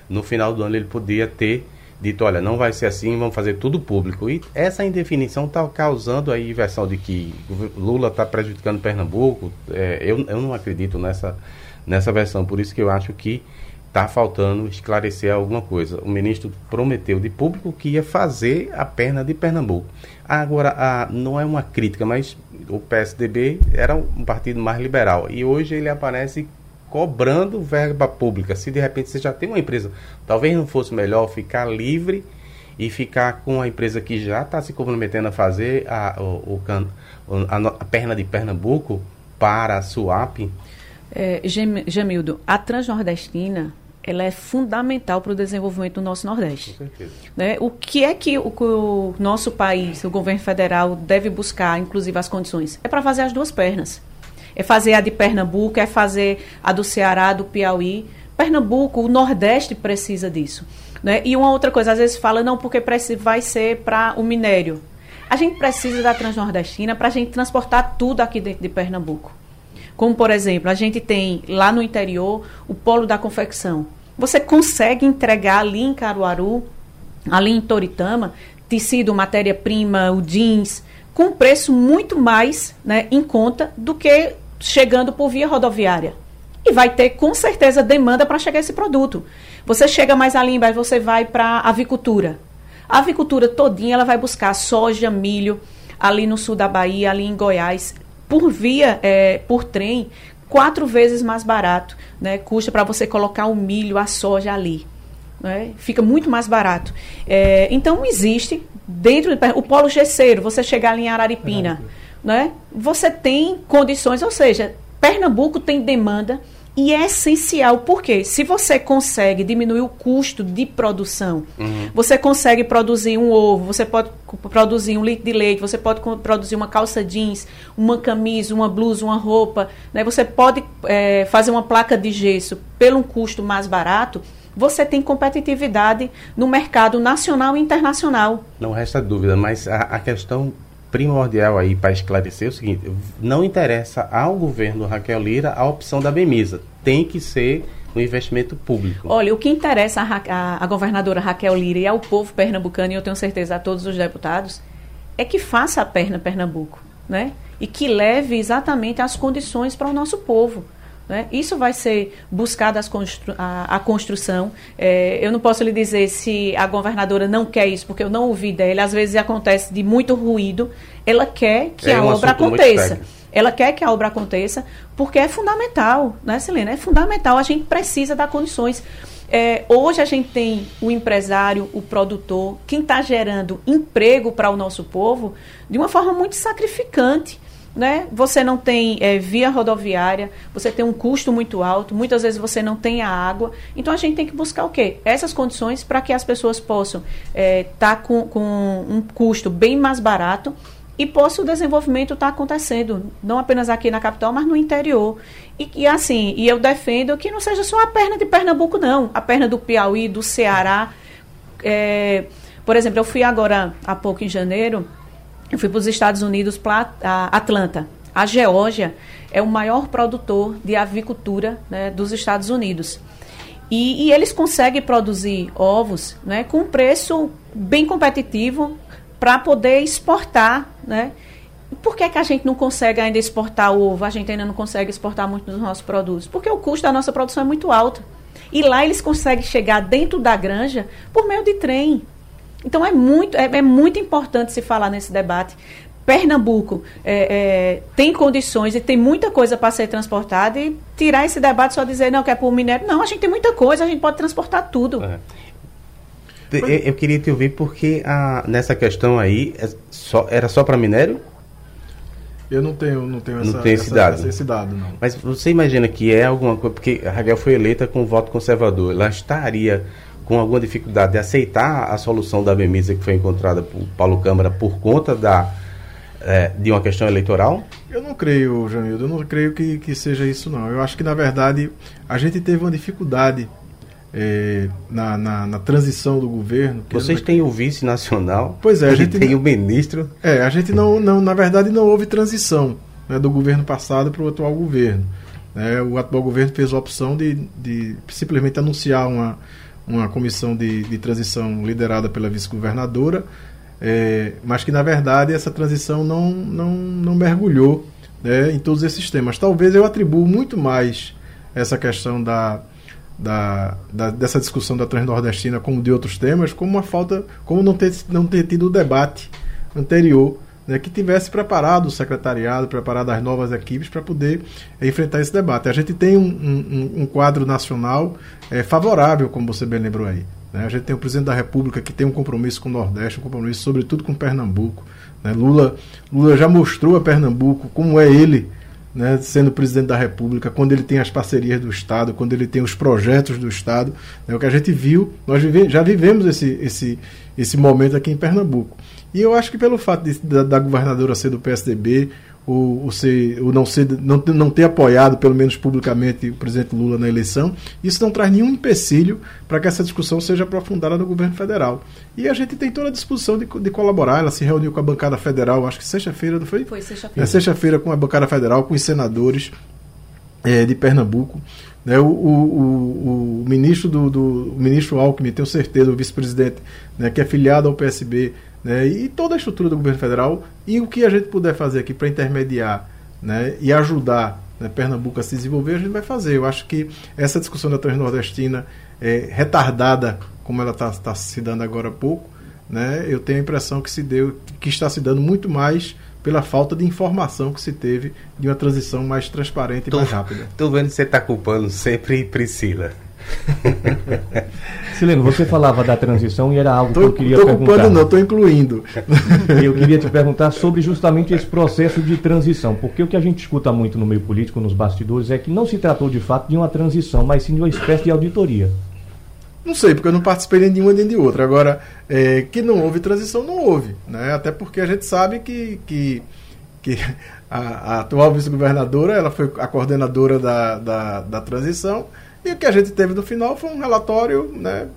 No final do ano ele podia ter dito, olha, não vai ser assim, vamos fazer tudo público. E essa indefinição está causando a inversão de que Lula está prejudicando Pernambuco. É, eu, eu não acredito nessa, nessa versão, por isso que eu acho que está faltando esclarecer alguma coisa. O ministro prometeu de público que ia fazer a perna de Pernambuco. Agora, a, não é uma crítica, mas o PSDB era um partido mais liberal e hoje ele aparece cobrando verba pública. Se de repente você já tem uma empresa, talvez não fosse melhor ficar livre e ficar com a empresa que já está se comprometendo a fazer a, o, o a, a, perna de Pernambuco para a SUAP? É, Gemildo, a Transnordestina ela é fundamental para o desenvolvimento do nosso Nordeste. Com certeza. Né? O que é que o, o, nosso país, o governo federal, deve buscar, inclusive as condições? É para fazer as duas pernas. É fazer a de Pernambuco, é fazer a do Ceará, do Piauí. Pernambuco, o Nordeste precisa disso. Né? E uma outra coisa, às vezes fala, não, porque vai ser para o minério. A gente precisa da Transnordestina para a gente transportar tudo aqui dentro de Pernambuco. Como, por exemplo, a gente tem lá no interior o polo da confecção. Você consegue entregar ali em Caruaru, ali em Toritama, tecido, matéria-prima, o jeans, com preço muito mais né, em conta do que chegando por via rodoviária. E vai ter com certeza demanda para chegar esse produto. Você chega mais ali embaixo, você vai para a avicultura. A avicultura todinha ela vai buscar soja, milho, ali no sul da Bahia, ali em Goiás, por via, é, por trem, quatro vezes mais barato, né? Custa para você colocar o milho, a soja ali. Né? Fica muito mais barato. É, então existe dentro do o polo gesseiro, você chegar ali em Araripina, né? Você tem condições, ou seja, Pernambuco tem demanda e é essencial, porque se você consegue diminuir o custo de produção, uhum. você consegue produzir um ovo, você pode produzir um litro de leite, você pode produzir uma calça jeans, uma camisa, uma blusa, uma roupa, né? você pode é, fazer uma placa de gesso pelo um custo mais barato, você tem competitividade no mercado nacional e internacional. Não resta dúvida, mas a, a questão primordial aí para esclarecer é o seguinte: não interessa ao governo Raquel Lira a opção da Bemisa, tem que ser um investimento público. Olha, o que interessa a governadora Raquel Lira e ao povo pernambucano, e eu tenho certeza a todos os deputados, é que faça a perna Pernambuco, né? E que leve exatamente as condições para o nosso povo. Né? Isso vai ser buscado constru a, a, construção. É, eu não posso lhe dizer se a governadora não quer isso, porque eu não ouvi dela. Às vezes acontece de muito ruído. Ela quer que é a um obra aconteça. Ela quer que a obra aconteça, porque é fundamental, né, Selena? É fundamental. A gente precisa dar condições. É, hoje a gente tem o empresário, o produtor, quem está gerando emprego para o nosso povo de uma forma muito sacrificante né? Você não tem é, via rodoviária, você tem um custo muito alto, muitas vezes você não tem a água. Então a gente tem que buscar o quê? Essas condições para que as pessoas possam estar é, tá com, com um custo bem mais barato e possa o desenvolvimento estar tá acontecendo, não apenas aqui na capital, mas no interior. E, e, assim, e eu defendo que não seja só a perna de Pernambuco, não, a perna do Piauí, do Ceará. É, por exemplo, eu fui agora há pouco em janeiro eu fui para os Estados Unidos, para Atlanta. A Geórgia é o maior produtor de avicultura né, dos Estados Unidos. E, e, eles conseguem produzir ovos né, com um preço bem competitivo para poder exportar. Né? Por que, que a gente não consegue ainda exportar ovo? A gente ainda não consegue exportar muito dos nossos produtos? Porque o custo da nossa produção é muito alto. E lá eles conseguem chegar dentro da granja por meio de trem. Então é muito, é, é muito importante se falar nesse debate. Pernambuco é, é, tem condições e tem muita coisa para ser transportada e tirar esse debate só dizer não que é por minério. Não, a gente tem muita coisa, a gente pode transportar tudo. É. Eu, eu, queria te ouvir porque a, nessa questão aí é só, era só para minério? Eu não tenho, não tenho essa, não tem esse, essa, dado. Essa, esse dado, não. Mas você imagina que é alguma coisa, porque a Raquel foi eleita com voto conservador, ela estaria com alguma dificuldade de aceitar a solução da Bemisa que foi encontrada por Paulo Câmara por conta da, é, de uma questão eleitoral? Eu não creio, Jamildo, eu não creio que, que seja isso não. Eu acho que, na verdade, a gente teve uma dificuldade é, na, na, na, transição do governo. Vocês têm o vice nacional. Pois é, a gente tem o ministro. É, a gente não, não na verdade, não houve transição né, do governo passado para o atual governo. É, o atual governo fez a opção de, de simplesmente anunciar uma, uma comissão de, de transição liderada pela vice-governadora, é, mas que na verdade essa transição não, não, não mergulhou né, em todos esses temas. Talvez eu atribuo muito mais essa questão da, da, da, dessa discussão da Transnordestina como de outros temas, como uma falta, como não ter, não ter tido o debate anterior né, que tivesse preparado o secretariado, preparado as novas equipes para poder é, enfrentar esse debate. A gente tem um, um, um quadro nacional é, favorável, como você bem lembrou aí. Né? A gente tem o presidente da República que tem um compromisso com o Nordeste, um compromisso sobretudo com Pernambuco. Né? Lula, Lula já mostrou a Pernambuco como é ele né, sendo presidente da República, quando ele tem as parcerias do Estado, quando ele tem os projetos do Estado. É o que a gente viu, nós vive, já vivemos esse, esse, esse momento aqui em Pernambuco. E eu acho que pelo fato de, da, da, governadora ser do PSDB, o, ser, não, ser, não, não ter apoiado, pelo menos publicamente, o presidente Lula na eleição, isso não traz nenhum empecilho para que essa discussão seja aprofundada no governo federal. E a gente tem toda a disposição de, de colaborar. Ela se reuniu com a bancada federal, acho que sexta-feira, não foi? Foi sexta-feira. É, sexta-feira com a bancada federal, com os senadores. é, de Pernambuco. Né, o, o, o, o, ministro do, do o ministro Alckmin, tenho certeza, o vice-presidente, né, que é filiado ao PSB, né, e toda a estrutura do governo federal, e o que a gente puder fazer aqui para intermediar né, e ajudar né, Pernambuco a se desenvolver, a gente vai fazer. Eu acho que essa discussão da Transnordestina é retardada, como ela está tá se dando agora há pouco, né, eu tenho a impressão que se deu, que está se dando muito mais pela falta de informação que se teve de uma transição mais transparente tô, e mais rápida. Estou vendo que você está culpando sempre Priscila. Sileno, você falava da transição e era algo tô, que eu queria tô perguntar. Culpando não, estou incluindo. Eu queria te perguntar sobre justamente esse processo de transição, porque o que a gente escuta muito no meio político, nos bastidores, é que não se tratou de fato de uma transição, mas sim de uma espécie de auditoria. Não sei, porque eu não participei nem de uma nem de outra. Agora, é, que não houve transição, não houve. Né? Até porque a gente sabe que, que, que a, a atual vice-governadora ela foi a coordenadora da, da, da, transição e o que a gente teve no final foi um relatório né,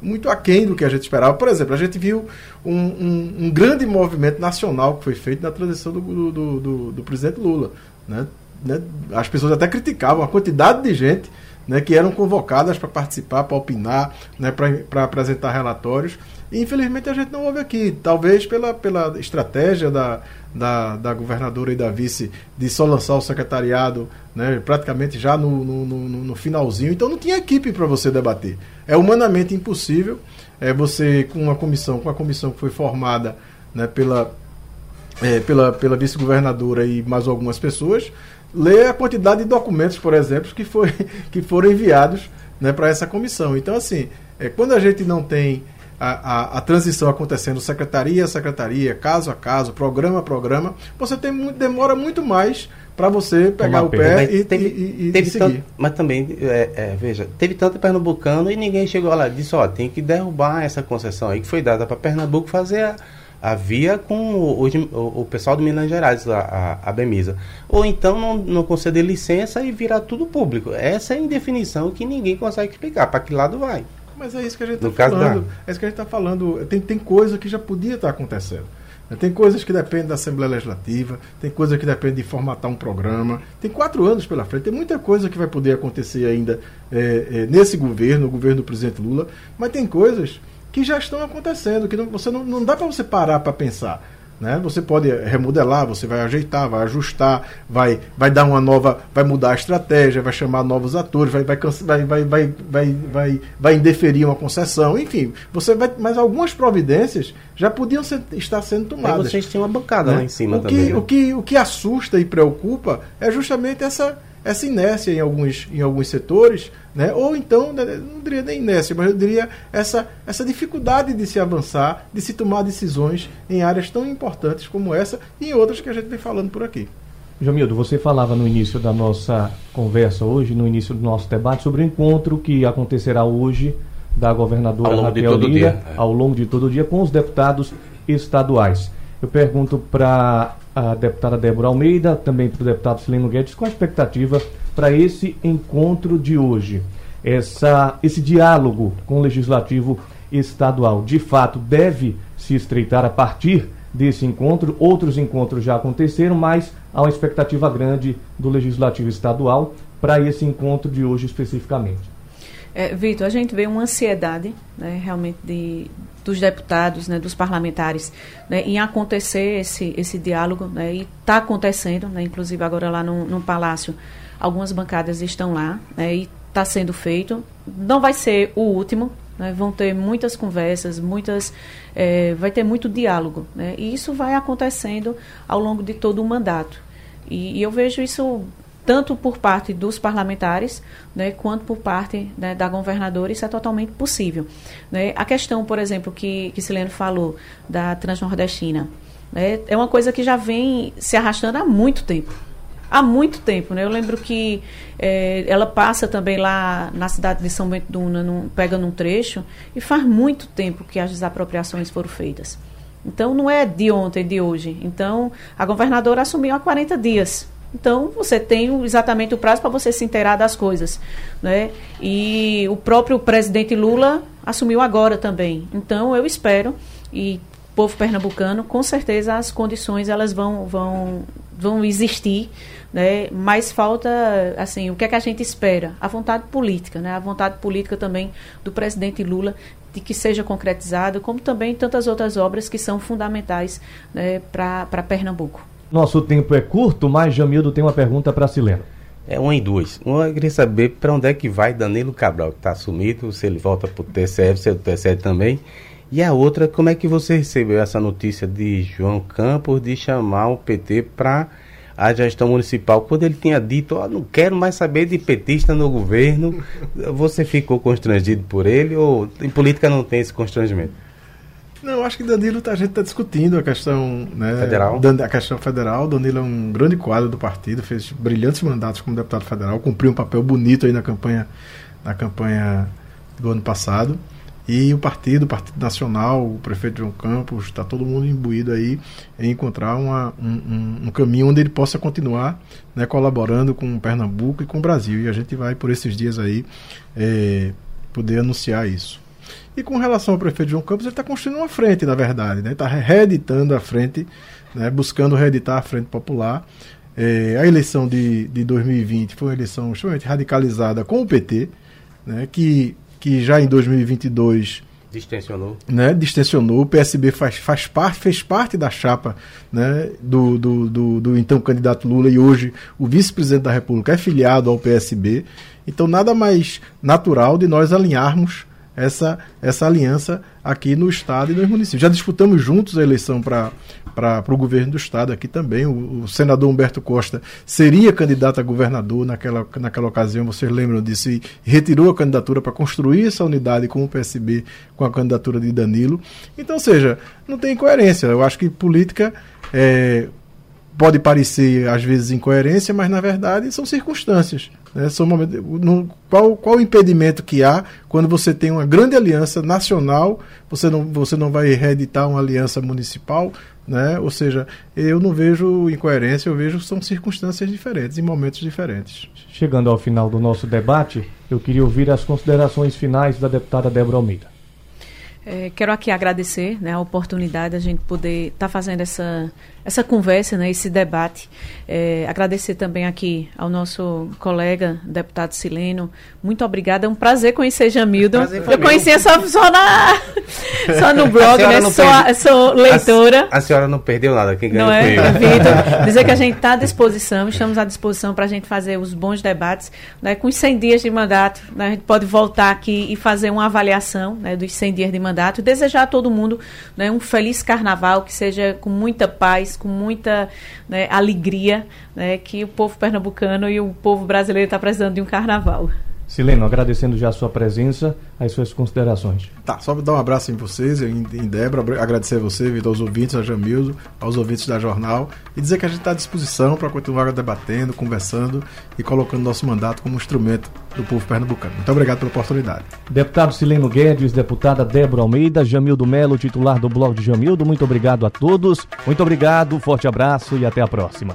muito aquém do que a gente esperava. Por exemplo, a gente viu um, um, um grande movimento nacional que foi feito na transição do, do, do, do presidente Lula. Né? né? As pessoas até criticavam a quantidade de gente né, que eram convocadas para participar, para opinar, né, para apresentar relatórios. E infelizmente a gente não ouve aqui, talvez pela, pela estratégia da, da, da governadora e da vice de só lançar o secretariado né, praticamente já no, no, no, no finalzinho. Então não tinha equipe para você debater. É humanamente impossível é, você, com uma comissão, com a comissão que foi formada né, pela, é, pela, pela vice-governadora e mais algumas pessoas, ler a quantidade de documentos, por exemplo, que, foi, que foram enviados né, para essa comissão. Então, assim, é, quando a gente não tem a, a, a, transição acontecendo secretaria a secretaria, caso a caso, programa a programa, você tem, demora muito mais para você pegar o pé e, teve, e, e, teve seguir. Tanto, mas também, é, é, veja, teve tanto pernambucano e ninguém chegou lá e disse, ó, tem que derrubar essa concessão aí que foi dada para Pernambuco fazer a havia com o, o, o, pessoal do Minas Gerais, a, a, a Bemisa. Ou então não, não conceder licença e virar tudo público. Essa é a indefinição que ninguém consegue explicar. Para que lado vai? Mas é isso que a gente está falando. Da... É isso que a gente está falando. Tem, tem coisa que já podia estar tá acontecendo. Tem coisas que dependem da Assembleia Legislativa, tem coisas que dependem de formatar um programa. Tem quatro anos pela frente, tem muita coisa que vai poder acontecer ainda é, é, nesse governo, o governo do presidente Lula, mas tem coisas que já estão acontecendo, que não, você não, não dá para você parar para pensar. Né? Você pode remodelar, você vai ajeitar, vai ajustar, vai, vai dar uma nova, vai mudar a estratégia, vai chamar novos atores, vai, vai, vai, vai, vai, vai, vai, vai indeferir uma concessão, enfim, você vai, mas algumas providências já podiam ser, estar sendo tomadas. Aí vocês têm uma bancada né? lá em cima o também. Que, né? o, que, o que assusta e preocupa é justamente essa essa inércia em alguns, em alguns setores, né? ou então, né, não diria nem inércia, mas eu diria essa, essa dificuldade de se avançar, de se tomar decisões em áreas tão importantes como essa e em outras que a gente vem falando por aqui. Jamildo, você falava no início da nossa conversa hoje, no início do nosso debate, sobre o encontro que acontecerá hoje da governadora ao Raquel Lira, é. ao longo de todo o dia, com os deputados estaduais. Eu pergunto para a deputada Débora Almeida, também para o deputado Sileno Guedes, qual a expectativa para esse encontro de hoje? Essa, esse diálogo com o legislativo estadual, de fato, deve se estreitar a partir desse encontro. Outros encontros já aconteceram, mas há uma expectativa grande do legislativo estadual para esse encontro de hoje especificamente. É, Vitor, a gente vê uma ansiedade né, realmente de, dos deputados, né, dos parlamentares, né, em acontecer esse, esse diálogo, né, e está acontecendo, né, inclusive agora lá no, no Palácio, algumas bancadas estão lá, né, e está sendo feito. Não vai ser o último, né, vão ter muitas conversas, muitas, é, vai ter muito diálogo, né, e isso vai acontecendo ao longo de todo o mandato. E, e eu vejo isso tanto por parte dos parlamentares, né, quanto por parte né, da governadora, isso é totalmente possível. Né? A questão, por exemplo, que, que Sileno falou da Transnordestina, né, é uma coisa que já vem se arrastando há muito tempo. Há muito tempo, né? Eu lembro que é, ela passa também lá na cidade de São Bento do Una, num, pega num trecho, e faz muito tempo que as desapropriações foram feitas. Então, não é de ontem, de hoje. Então, a governadora assumiu há 40 dias então, você tem exatamente o prazo para você se inteirar das coisas. Né? E o próprio presidente Lula assumiu agora também. Então, eu espero, e povo pernambucano, com certeza as condições elas vão, vão, vão existir, né? Mas falta, assim, o que é que a gente espera? A vontade política, né? A vontade política também do presidente Lula de que seja concretizado, como também tantas outras obras que são fundamentais né, para Pernambuco. Nosso tempo é curto, mas Jamildo tem uma pergunta para Sileno. É uma em duas. Uma eu queria saber para onde é que vai Danilo Cabral, que está sumido, se ele volta para o TCE, se é do TCE também. E a outra, como é que você recebeu essa notícia de João Campos de chamar o PT para a gestão municipal, quando ele tinha dito, oh, não quero mais saber de petista no governo, você ficou constrangido por ele ou em política não tem esse constrangimento? Não, acho que Danilo tá, a gente está discutindo a questão né, federal. a questão federal. Danilo é um grande quadro do partido, fez brilhantes mandatos como deputado federal, cumpriu um papel bonito aí na campanha, na campanha do ano passado. E o partido, o Partido Nacional, o prefeito João Campos, está todo mundo imbuído aí em encontrar uma, um, um, caminho onde ele possa continuar né, colaborando com Pernambuco e com o Brasil. E a gente vai, por esses dias aí, é, poder anunciar isso. E com relação ao prefeito João Campos, ele está construindo uma frente, na verdade, né? Está reeditando a frente, né? buscando reeditar a frente popular. É, a eleição de, de 2020 foi uma eleição extremamente radicalizada com o PT, né? que que já em 2022 distensionou, né, distensionou. O PSB faz, faz parte, fez parte da chapa né, do, do, do, do então candidato Lula e hoje o vice-presidente da República é filiado ao PSB. Então nada mais natural de nós alinharmos essa, essa aliança aqui no Estado e nos municípios. Já disputamos juntos a eleição para o governo do Estado aqui também. O, o, senador Humberto Costa seria candidato a governador naquela, naquela ocasião, vocês lembram disso, e retirou a candidatura para construir essa unidade com o PSB, com a candidatura de Danilo. Então, seja, não tem coerência. Eu acho que política. É, pode parecer às vezes incoerência, mas na verdade são circunstâncias. Né? São momentos, no, qual, qual o impedimento que há quando você tem uma grande aliança nacional, você não, você não vai reeditar uma aliança municipal, né? ou seja, eu não vejo incoerência, eu vejo que são circunstâncias diferentes, em momentos diferentes. Chegando ao final do nosso debate, eu queria ouvir as considerações finais da deputada Débora Almeida. É, quero aqui agradecer né, a oportunidade de a gente poder estar tá fazendo essa, essa conversa, né, esse debate. É, agradecer também aqui ao nosso colega, deputado Sileno. Muito obrigada. É um prazer conhecer Jamildo. Prazer Eu conhecia só, só, na, só no blog, né? Sou, sou, leitora. A, a, senhora não perdeu nada. Quem ganhou não é, Vitor. Dizer que a gente está à disposição, estamos à disposição para a gente fazer os bons debates. Né, com os 100 dias de mandato, né, a gente pode voltar aqui e fazer uma avaliação né, dos 100 dias de mandato. E desejar a todo mundo né, um feliz carnaval, que seja com muita paz, com muita né, alegria, né, que o povo pernambucano e o povo brasileiro está precisando de um carnaval. Sileno, agradecendo já a sua presença, as suas considerações. Tá, só dar um abraço em vocês, em, em Débora, agradecer a você, Vitor, aos ouvintes, a Jamildo, aos ouvintes da Jornal, e dizer que a gente está à disposição para continuar debatendo, conversando e colocando nosso mandato como instrumento do povo pernambucano. Muito obrigado pela oportunidade. Deputado Sileno Guedes, deputada Débora Almeida, Jamildo Melo, titular do blog de Jamildo, muito obrigado a todos, muito obrigado, forte abraço e até a próxima.